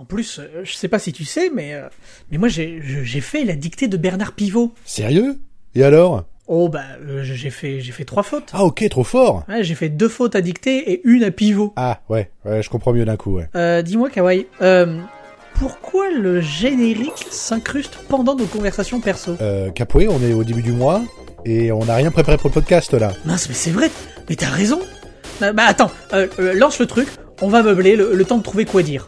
En plus, euh, je sais pas si tu sais, mais, euh, mais moi j'ai fait la dictée de Bernard Pivot. Sérieux? Et alors? Oh bah euh, j'ai fait j'ai fait trois fautes. Ah ok, trop fort Ouais, j'ai fait deux fautes à dictée et une à pivot. Ah ouais, ouais, je comprends mieux d'un coup, ouais. Euh, dis-moi Kawaii, euh, pourquoi le générique s'incruste pendant nos conversations perso? Euh, Capoué, on est au début du mois, et on n'a rien préparé pour le podcast, là. Mince, mais c'est vrai, mais t'as raison. Bah, bah, attends, lance le truc, on va meubler le, le temps de trouver quoi dire.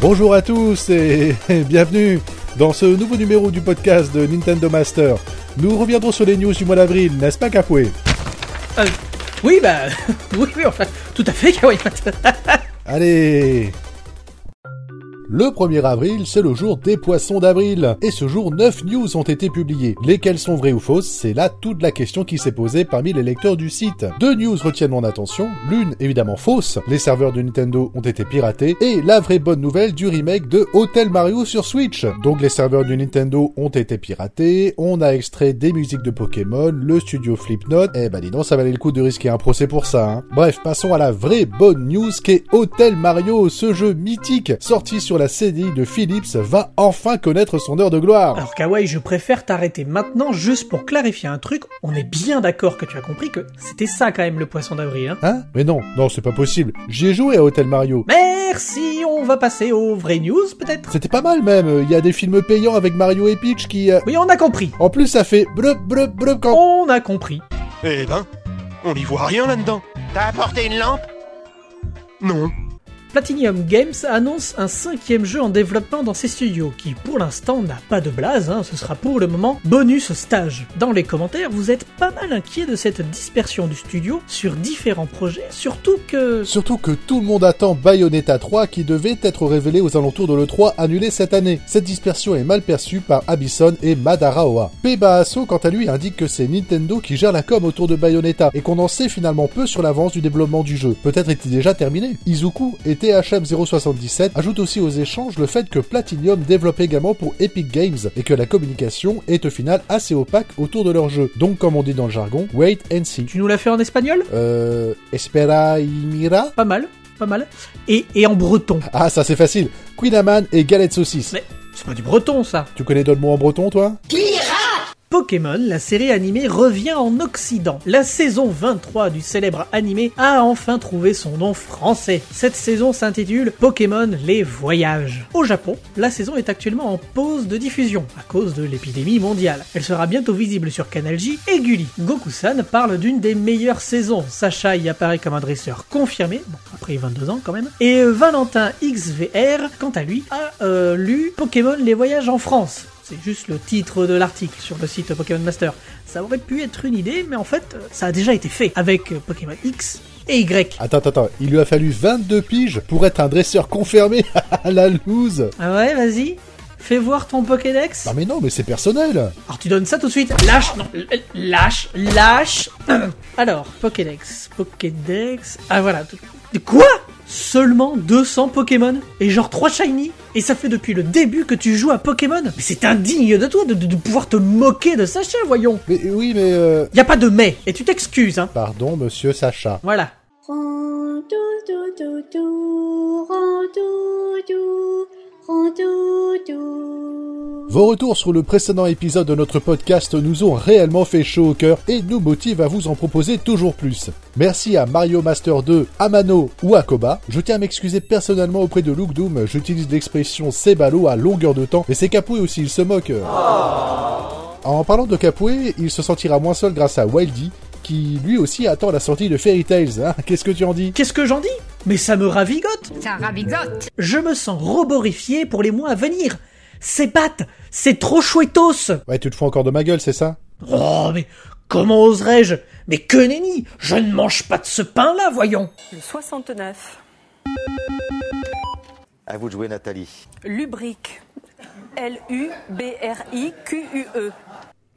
Bonjour à tous, et bienvenue dans ce nouveau numéro du podcast de Nintendo Master. Nous reviendrons sur les news du mois d'avril, n'est-ce pas Capoué Euh, oui, bah, oui, oui, enfin, tout à fait, Kawaii. Allez le 1er avril, c'est le jour des poissons d'avril. Et ce jour, 9 news ont été publiées. Lesquelles sont vraies ou fausses C'est là toute la question qui s'est posée parmi les lecteurs du site. Deux news retiennent mon attention. L'une, évidemment fausse. Les serveurs de Nintendo ont été piratés. Et la vraie bonne nouvelle du remake de Hotel Mario sur Switch. Donc les serveurs du Nintendo ont été piratés. On a extrait des musiques de Pokémon. Le studio Flipnote. Eh ben dis donc, ça valait le coup de risquer un procès pour ça. Hein. Bref, passons à la vraie bonne news qu'est Hotel Mario. Ce jeu mythique sorti sur la CDI de Philips va enfin connaître son heure de gloire. Alors Kawaii, je préfère t'arrêter maintenant juste pour clarifier un truc. On est bien d'accord que tu as compris que c'était ça quand même le poisson d'avril, hein Hein? Mais non, non, c'est pas possible. J'ai joué à Hotel Mario. Merci, on va passer aux vraies news peut-être? C'était pas mal même. Il y a des films payants avec Mario et Peach qui... euh, Oui, on a compris. En plus, ça fait blub blub blub quand... On a compris. Eh ben, on n'y voit rien là-dedans. T'as apporté une lampe? Non. Platinum Games annonce un cinquième jeu en développement dans ses studios, qui pour l'instant n'a pas de blase, hein, ce sera pour le moment bonus stage. Dans les commentaires, vous êtes pas mal inquiet de cette dispersion du studio sur différents projets, surtout que... Surtout que tout le monde attend Bayonetta 3 qui devait être révélé aux alentours de l'E3 annulé cette année. Cette dispersion est mal perçue par Abyson et Madaraoa. Peba-Asso, quant à lui, indique que c'est Nintendo qui gère la com autour de Bayonetta et qu'on en sait finalement peu sur l'avance du développement du jeu. Peut-être est-il déjà terminé? Izuku et THM077 ajoutent aussi aux échanges le fait que Platinum développe également pour Epic Games et que la communication est au final assez opaque autour de leur jeu. Donc comme on dit dans le jargon, wait and see. Tu nous l'as fait en espagnol? Euh... Espera y mira? Pas mal, pas mal. Et, et en breton. Ah, ça c'est facile. Queen Amman et galette saucisse. Mais c'est pas du breton ça Tu connais d'autres mots en breton, toi? Pokémon, la série animée revient en Occident. La saison 23 du célèbre animé a enfin trouvé son nom français. Cette saison s'intitule Pokémon les voyages. Au Japon, la saison est actuellement en pause de diffusion à cause de l'épidémie mondiale. Elle sera bientôt visible sur Canal J et Gulli. Goku-san parle d'une des meilleures saisons. Sacha y apparaît comme un dresseur confirmé, bon, après 22 ans quand même. Et Valentin XVR, quant à lui, a euh, lu Pokémon les voyages en France. C'est juste le titre de l'article sur le site Pokémon Master. Ça aurait pu être une idée, mais en fait, euh, ça a déjà été fait avec euh, Pokémon X et Y. Attends, attends, attends. Il lui a fallu 22 piges pour être un dresseur confirmé à la loose. Ah ouais, vas-y. Fais voir ton Pokédex. Non mais non, mais c'est personnel. Alors tu donnes ça tout de suite. Lâche, non, lâche, lâche. Alors, Pokédex, Pokédex. Ah voilà. De quoi? Seulement 200 Pokémon et genre 3 shiny. Et ça fait depuis le début que tu joues à Pokémon. Mais c'est indigne de toi de, de- de pouvoir te moquer de Sacha, voyons. Mais oui, mais... Euh... Y a pas de mais, et tu t'excuses, hein. Pardon, monsieur Sacha. Voilà. Vos retours sur le précédent épisode de notre podcast nous ont réellement fait chaud au cœur et nous motivent à vous en proposer toujours plus. Merci à Mario Master 2, Amano ou Akoba. Je tiens à m'excuser personnellement auprès de Luke Doom, j'utilise l'expression c'est ballot à longueur de temps, mais c'est Capoué aussi, il se moque. En parlant de Capoué, il se sentira moins seul grâce à Wildy, qui lui aussi attend la sortie de Fairy Tales. Hein Qu'est-ce que tu en dis? Qu'est-ce que j'en dis? Mais ça me ravigote Ça ravigote Je me sens roborifié pour les mois à venir C'est batte C'est trop chouettos Ouais, tu te fous encore de ma gueule, c'est ça? Oh, mais comment oserais-je? Mais que nenni Je ne mange pas de ce pain-là, voyons Le 69. À vous de jouer, Nathalie. Lubrique. L-U-B-R-I-Q-U-E.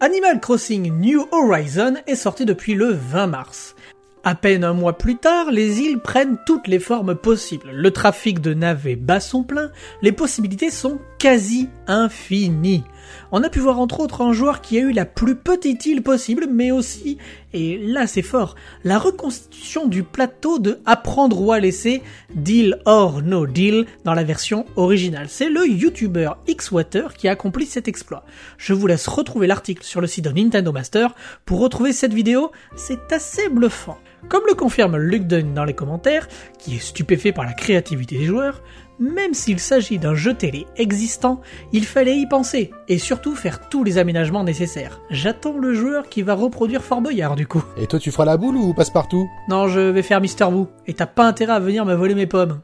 Animal Crossing New Horizon est sorti depuis le 20 mars. À peine un mois plus tard, les îles prennent toutes les formes possibles. Le trafic de navets bat son plein, les possibilités sont quasi infinies. On a pu voir entre autres un joueur qui a eu la plus petite île possible, mais aussi, et là c'est fort, la reconstitution du plateau de Apprendre ou à laisser, Deal or No Deal, dans la version originale. C'est le YouTuber Xwater qui a accompli cet exploit. Je vous laisse retrouver l'article sur le site de Nintendo Master pour retrouver cette vidéo, c'est assez bluffant. Comme le confirme Luke Dunn dans les commentaires, qui est stupéfait par la créativité des joueurs, même s'il s'agit d'un jeu télé existant, il fallait y penser, et surtout faire tous les aménagements nécessaires. J'attends le joueur qui va reproduire Fort Boyard du coup. Et toi, tu feras la boule ou passe-partout? Non, je vais faire Mister Boo, et t'as pas intérêt à venir me voler mes pommes.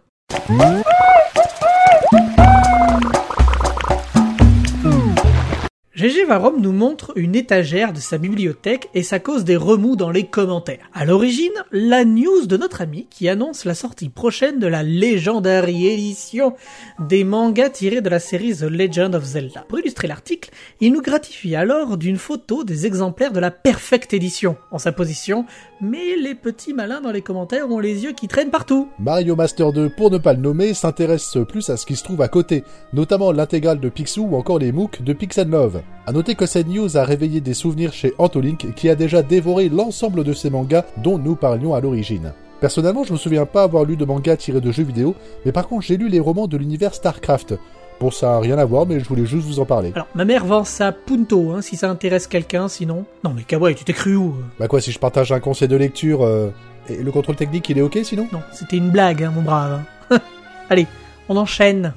GG Varom nous montre une étagère de sa bibliothèque et ça cause des remous dans les commentaires. À l'origine, la news de notre ami qui annonce la sortie prochaine de la légendaire édition des mangas tirés de la série The Legend of Zelda. Pour illustrer l'article, il nous gratifie alors d'une photo des exemplaires de la Perfect Edition en sa position, mais les petits malins dans les commentaires ont les yeux qui traînent partout. Mario Master 2, pour ne pas le nommer, s'intéresse plus à ce qui se trouve à côté, notamment l'intégrale de Picsou ou encore les MOOC de Pixel Love. A noter que cette news a réveillé des souvenirs chez Antolink qui a déjà dévoré l'ensemble de ces mangas dont nous parlions à l'origine. Personnellement, je me souviens pas avoir lu de mangas tirés de jeux vidéo, mais par contre j'ai lu les romans de l'univers StarCraft. Bon, ça a rien à voir, mais je voulais juste vous en parler. Alors, ma mère vend ça Punto, hein, si ça intéresse quelqu'un, sinon... Non mais Kawaii, tu t'es cru où euh? Bah quoi, si je partage un conseil de lecture, euh, et le contrôle technique, il est ok sinon? Non, c'était une blague, hein, mon brave. Allez, on enchaîne.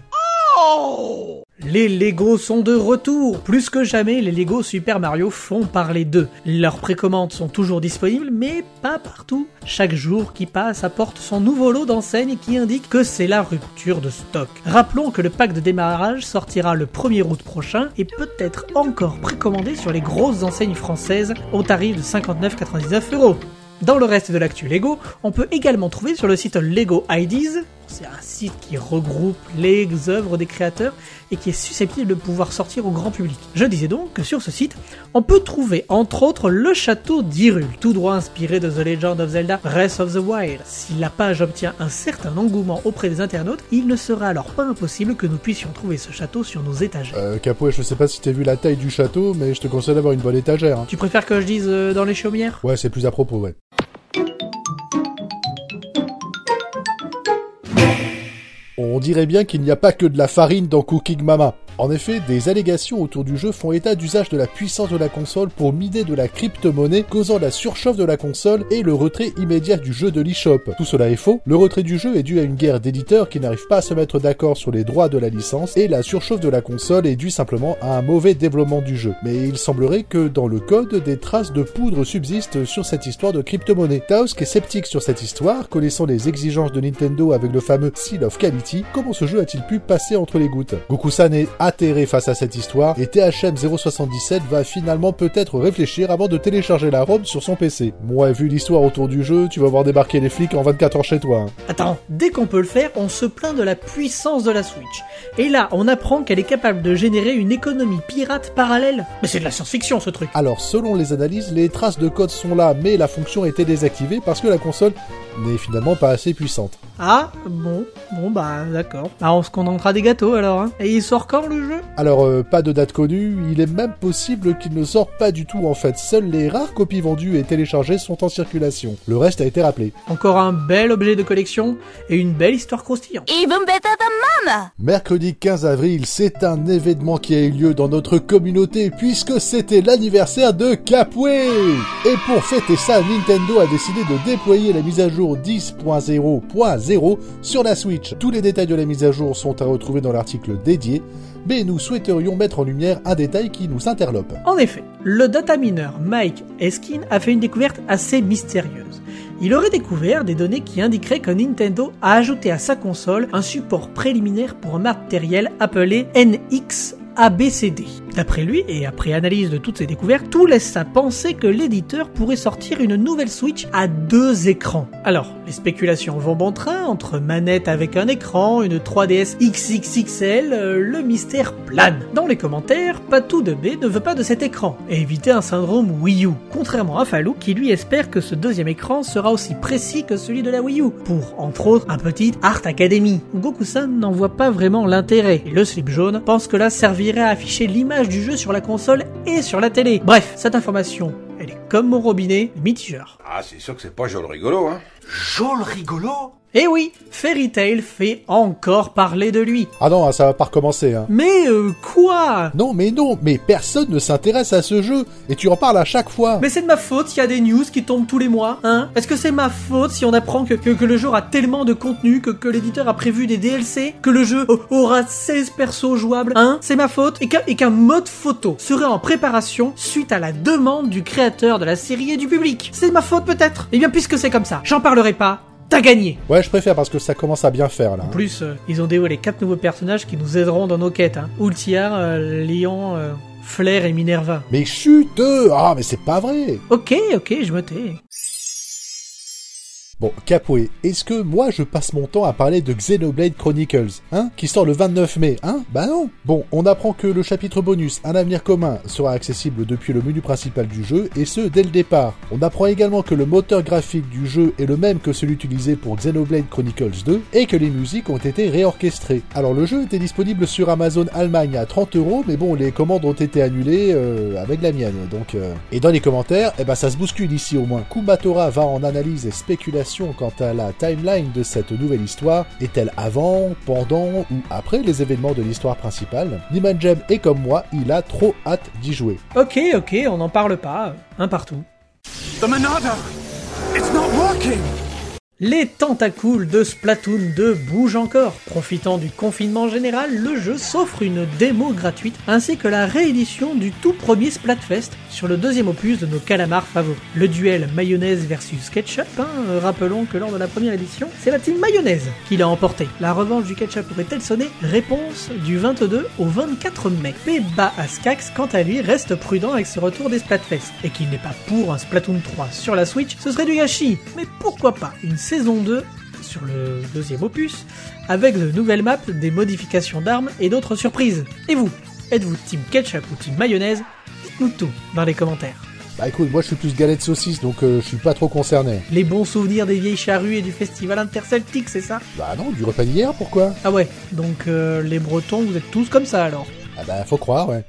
Les Lego sont de retour. Plus que jamais, les Lego Super Mario font parler d'eux. Leurs précommandes sont toujours disponibles, mais pas partout. Chaque jour qui passe apporte son nouveau lot d'enseignes qui indique que c'est la rupture de stock. Rappelons que le pack de démarrage sortira le 1er août prochain et peut être encore précommandé sur les grosses enseignes françaises au tarif de 59,99 euros. Dans le reste de l'actu Lego, on peut également trouver sur le site Lego IDs, c'est un site qui regroupe les œuvres des créateurs et qui est susceptible de pouvoir sortir au grand public. Je disais donc que sur ce site, on peut trouver entre autres le château d'Hyrule, tout droit inspiré de The Legend of Zelda Breath of the Wild. Si la page obtient un certain engouement auprès des internautes, il ne sera alors pas impossible que nous puissions trouver ce château sur nos étagères. Euh, Capouet, je sais pas si t'as vu la taille du château, mais je te conseille d'avoir une bonne étagère. hein. Tu préfères que je dise euh, dans les chaumières? Ouais, c'est plus à propos, ouais. On dirait bien qu'il n'y a pas que de la farine dans Cooking Mama. En effet, des allégations autour du jeu font état d'usage de la puissance de la console pour miner de la crypto-monnaie, causant la surchauffe de la console et le retrait immédiat du jeu de l'eShop. Tout cela est faux. Le retrait du jeu est dû à une guerre d'éditeurs qui n'arrivent pas à se mettre d'accord sur les droits de la licence et la surchauffe de la console est due simplement à un mauvais développement du jeu. Mais il semblerait que dans le code, des traces de poudre subsistent sur cette histoire de crypto-monnaie. Taosk est sceptique sur cette histoire, connaissant les exigences de Nintendo avec le fameux Seal of Quality. Comment ce jeu a-t-il pu passer entre les gouttes? Goku-san est atterré face à cette histoire et THM 077 va finalement peut-être réfléchir avant de télécharger la ROM sur son PC. Moi, vu l'histoire autour du jeu, tu vas voir débarquer les flics en 24 heures chez toi. hein. Attends, dès qu'on peut le faire, on se plaint de la puissance de la Switch. Et là, on apprend qu'elle est capable de générer une économie pirate parallèle. Mais c'est de la science-fiction ce truc. Alors, selon les analyses, les traces de code sont là, mais la fonction était désactivée parce que la console n'est finalement pas assez puissante. Ah, bon, bon bah d'accord. Bah on se contentera des gâteaux alors, hein. Et il sort quand le jeu? Alors, euh, pas de date connue, il est même possible qu'il ne sorte pas du tout en fait. Seules les rares copies vendues et téléchargées sont en circulation. Le reste a été rappelé. Encore un bel objet de collection et une belle histoire croustillante. Even better than mama! Mercredi 15 avril, c'est un événement qui a eu lieu dans notre communauté puisque c'était l'anniversaire de Capway Et pour fêter ça, Nintendo a décidé de déployer la mise à jour 10.0.0 sur la Switch. Tous les détails de la mise à jour sont à retrouver dans l'article dédié, mais nous souhaiterions mettre en lumière un détail qui nous interlope. En effet, le datamineur Mike Eskin a fait une découverte assez mystérieuse. Il aurait découvert des données qui indiqueraient que Nintendo a ajouté à sa console un support préliminaire pour un matériel appelé NX ABCD. D'après lui, et après analyse de toutes ces découvertes, tout laisse à penser que l'éditeur pourrait sortir une nouvelle Switch à deux écrans. Alors, les spéculations vont bon train, entre manette avec un écran, une 3DS XXXL, euh, le mystère plane. Dans les commentaires, Patou de B ne veut pas de cet écran, et éviter un syndrome Wii U. Contrairement à Falou, qui lui espère que ce deuxième écran sera aussi précis que celui de la Wii U, pour, entre autres, un petit Art Academy. Goku-san n'en voit pas vraiment l'intérêt, et le slip jaune pense que là servirait à afficher l'image du jeu sur la console et sur la télé. Bref, cette information, elle est comme mon robinet, mitigeur. Ah, c'est sûr que c'est pas joli rigolo, hein. Jol rigolo Et oui, Fairy Tail fait encore parler de lui. Ah non, ça va pas recommencer, hein. Mais euh, quoi? Non, mais non, mais personne ne s'intéresse à ce jeu, et tu en parles à chaque fois. Mais c'est de ma faute s'il y a des news qui tombent tous les mois, hein Est-ce que c'est ma faute si on apprend que, que, que le jeu a tellement de contenu, que, que l'éditeur a prévu des DLC, que le jeu aura 16 persos jouables, hein? C'est ma faute et qu'un mode photo serait en préparation suite à la demande du créateur de la série et du public. C'est de ma faute peut-être? Eh bien puisque c'est comme ça, j'en parlerai pas, t'as gagné Ouais, je préfère parce que ça commence à bien faire, là. En plus, euh, ils ont dévoilé quatre nouveaux personnages qui nous aideront dans nos quêtes, hein. Ultiar, euh, Lion, euh, Flair et Minerva. Mais chut Ah, mais c'est pas vrai Ok, ok, je me tais. Bon, Capoe, est-ce que moi je passe mon temps à parler de Xenoblade Chronicles, hein Qui sort le 29 mai, hein? Bah non Bon, on apprend que le chapitre bonus Un avenir commun sera accessible depuis le menu principal du jeu, et ce, dès le départ. On apprend également que le moteur graphique du jeu est le même que celui utilisé pour Xenoblade Chronicles 2, et que les musiques ont été réorchestrées. Alors le jeu était disponible sur Amazon Allemagne à 30 euros, mais bon, les commandes ont été annulées euh, avec la mienne, donc... euh. Et dans les commentaires, eh ben ça se bouscule ici au moins. Kumatora va en analyse et spéculation quant à la timeline de cette nouvelle histoire. Est-elle avant, pendant ou après les événements de l'histoire principale? Nimanjem est comme moi, il a trop hâte d'y jouer. Ok, ok, on n'en parle pas, un partout. The Monado It's not working Les tentacules de Splatoon 2 bougent encore. Profitant du confinement général, le jeu s'offre une démo gratuite ainsi que la réédition du tout premier Splatfest sur le deuxième opus de nos calamars favoris. Le duel mayonnaise versus ketchup, hein, rappelons que lors de la première édition, c'est la team mayonnaise qui l'a emporté. La revanche du ketchup aurait-elle sonné? Réponse du 22 au 24 mai. Peba Askax, quant à lui, reste prudent avec ce retour des Splatfest et qu'il n'est pas pour un Splatoon 3 sur la Switch, ce serait du gâchis. Mais pourquoi pas une saison 2 sur le deuxième opus, avec de nouvelles maps, des modifications d'armes et d'autres surprises. Et vous Êtes-vous team ketchup ou team mayonnaise? Dites-nous tout dans les commentaires. Bah écoute, moi je suis plus galette saucisse, donc euh, je suis pas trop concerné. Les bons souvenirs des vieilles charrues et du festival interceltique, c'est ça? Bah non, du repas d'hier, pourquoi? Ah ouais, donc euh, les bretons, vous êtes tous comme ça alors Ah bah faut croire, ouais.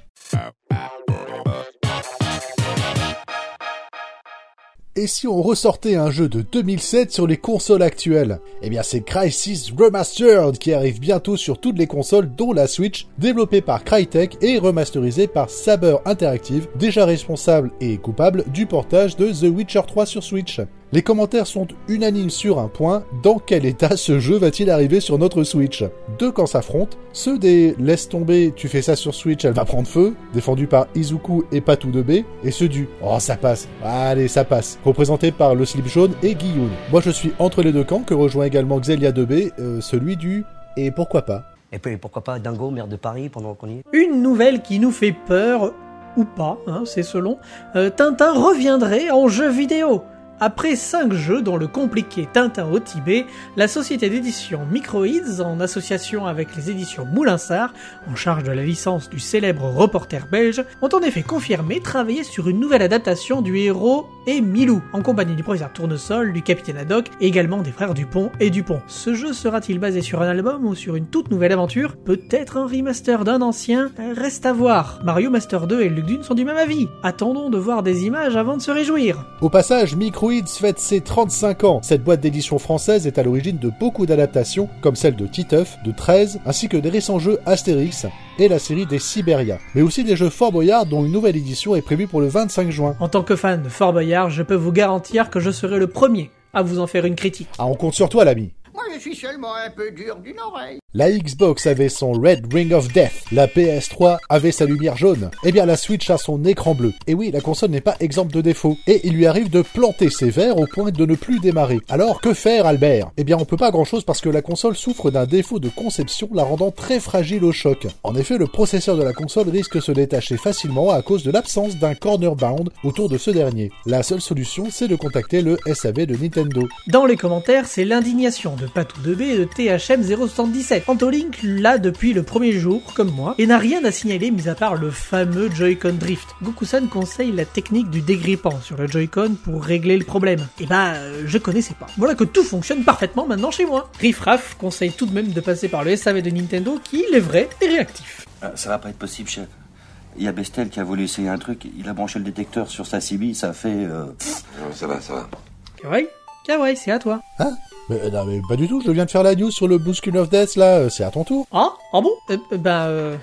Et si on ressortait un jeu de 2007 sur les consoles actuelles? Eh bien c'est Crysis Remastered qui arrive bientôt sur toutes les consoles dont la Switch, développé par Crytek et remasterisé par Saber Interactive, déjà responsable et coupable du portage de The Witcher 3 sur Switch. Les commentaires sont unanimes sur un point, dans quel état ce jeu va-t-il arriver sur notre Switch? Deux camps s'affrontent, ceux des laisse tomber, tu fais ça sur Switch, elle va prendre feu, défendus par Izuku et Patou de B, et ceux du oh ça passe, allez ça passe, représentés par le slip jaune et Guillaume. Moi je suis entre les deux camps que rejoint également Xelia de B, euh, celui du et pourquoi pas. Et puis pourquoi pas Dingo, maire de Paris, pendant qu'on y est? Une nouvelle qui nous fait peur, ou pas, hein, c'est selon, euh, Tintin reviendrait en jeu vidéo. Après 5 jeux dont le compliqué Tintin au Tibet, la société d'édition Microids, en association avec les éditions Moulinsart, en charge de la licence du célèbre reporter belge, ont en effet confirmé travailler sur une nouvelle adaptation du héros et Milou, en compagnie du professeur Tournesol, du capitaine Haddock et également des frères Dupont et Dupont. Ce jeu sera-t-il basé sur un album ou sur une toute nouvelle aventure? Peut-être un remaster d'un ancien? Reste à voir. Mario Master 2 et Luc Dune sont du même avis. Attendons de voir des images avant de se réjouir. Au passage, Fête ses 35 ans. Cette boîte d'édition française est à l'origine de beaucoup d'adaptations, comme celle de Titeuf, de 13, ainsi que des récents jeux Astérix et la série des Siberia. Mais aussi des jeux Fort Boyard dont une nouvelle édition est prévue pour le 25 juin. En tant que fan de Fort Boyard, je peux vous garantir que je serai le premier à vous en faire une critique. Ah, on compte sur toi, l'ami. Moi, je suis seulement un peu dur d'une oreille. La Xbox avait son Red Ring of Death, la PS3 avait sa lumière jaune, et bien la Switch a son écran bleu. Et oui, la console n'est pas exempte de défauts, et il lui arrive de planter ses verres au point de ne plus démarrer. Alors que faire Albert? Eh bien on peut pas grand chose parce que la console souffre d'un défaut de conception la rendant très fragile au choc. En effet, le processeur de la console risque de se détacher facilement à cause de l'absence d'un corner bound autour de ce dernier. La seule solution, c'est de contacter le SAV de Nintendo. Dans les commentaires, c'est l'indignation de Patou 2B et de THM077. Antolink l'a depuis le premier jour, comme moi, et n'a rien à signaler mis à part le fameux Joy-Con Drift. Goku-san conseille la technique du dégrippant sur le Joy-Con pour régler le problème. Et bah, euh, je connaissais pas. Voilà que tout fonctionne parfaitement maintenant chez moi. Riff Raff conseille tout de même de passer par le SAV de Nintendo qui, il est vrai, est réactif. Ah, ça va pas être possible, chef. Il y a Bestel qui a voulu essayer un truc, il a branché le détecteur sur sa CB, ça a fait... euh, Non, ça va, ça va. Kawaii Kawaii, c'est à toi. Hein? Mais, non, mais pas du tout, je viens de faire la news sur le Blue Screen of Death, là, euh, c'est à ton tour. Ah Ah bon? Euh, euh, Ben euh...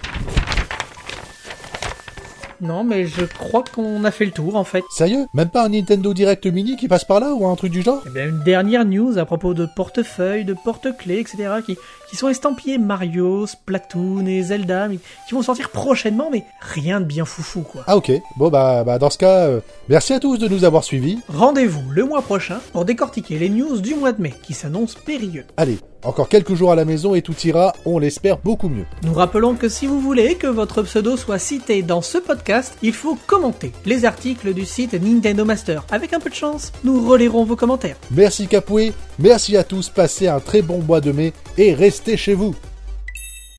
Non, mais je crois qu'on a fait le tour en fait. Sérieux? Même pas un Nintendo Direct Mini qui passe par là, ou un truc du genre? Eh bien, une dernière news à propos de portefeuilles, de porte-clés, etc. qui, qui sont estampillés Mario, Splatoon et Zelda, mais qui vont sortir prochainement, mais rien de bien foufou quoi. Ah ok, bon bah, bah dans ce cas, euh, merci à tous de nous avoir suivis. Rendez-vous le mois prochain pour décortiquer les news du mois de mai qui s'annoncent périlleux. Allez, encore quelques jours à la maison et tout ira, on l'espère, beaucoup mieux. Nous rappelons que si vous voulez que votre pseudo soit cité dans ce podcast, il faut commenter les articles du site Nintendo Master. Avec un peu de chance, nous relayerons vos commentaires. Merci Capoué, merci à tous, passez un très bon mois de mai et restez chez vous.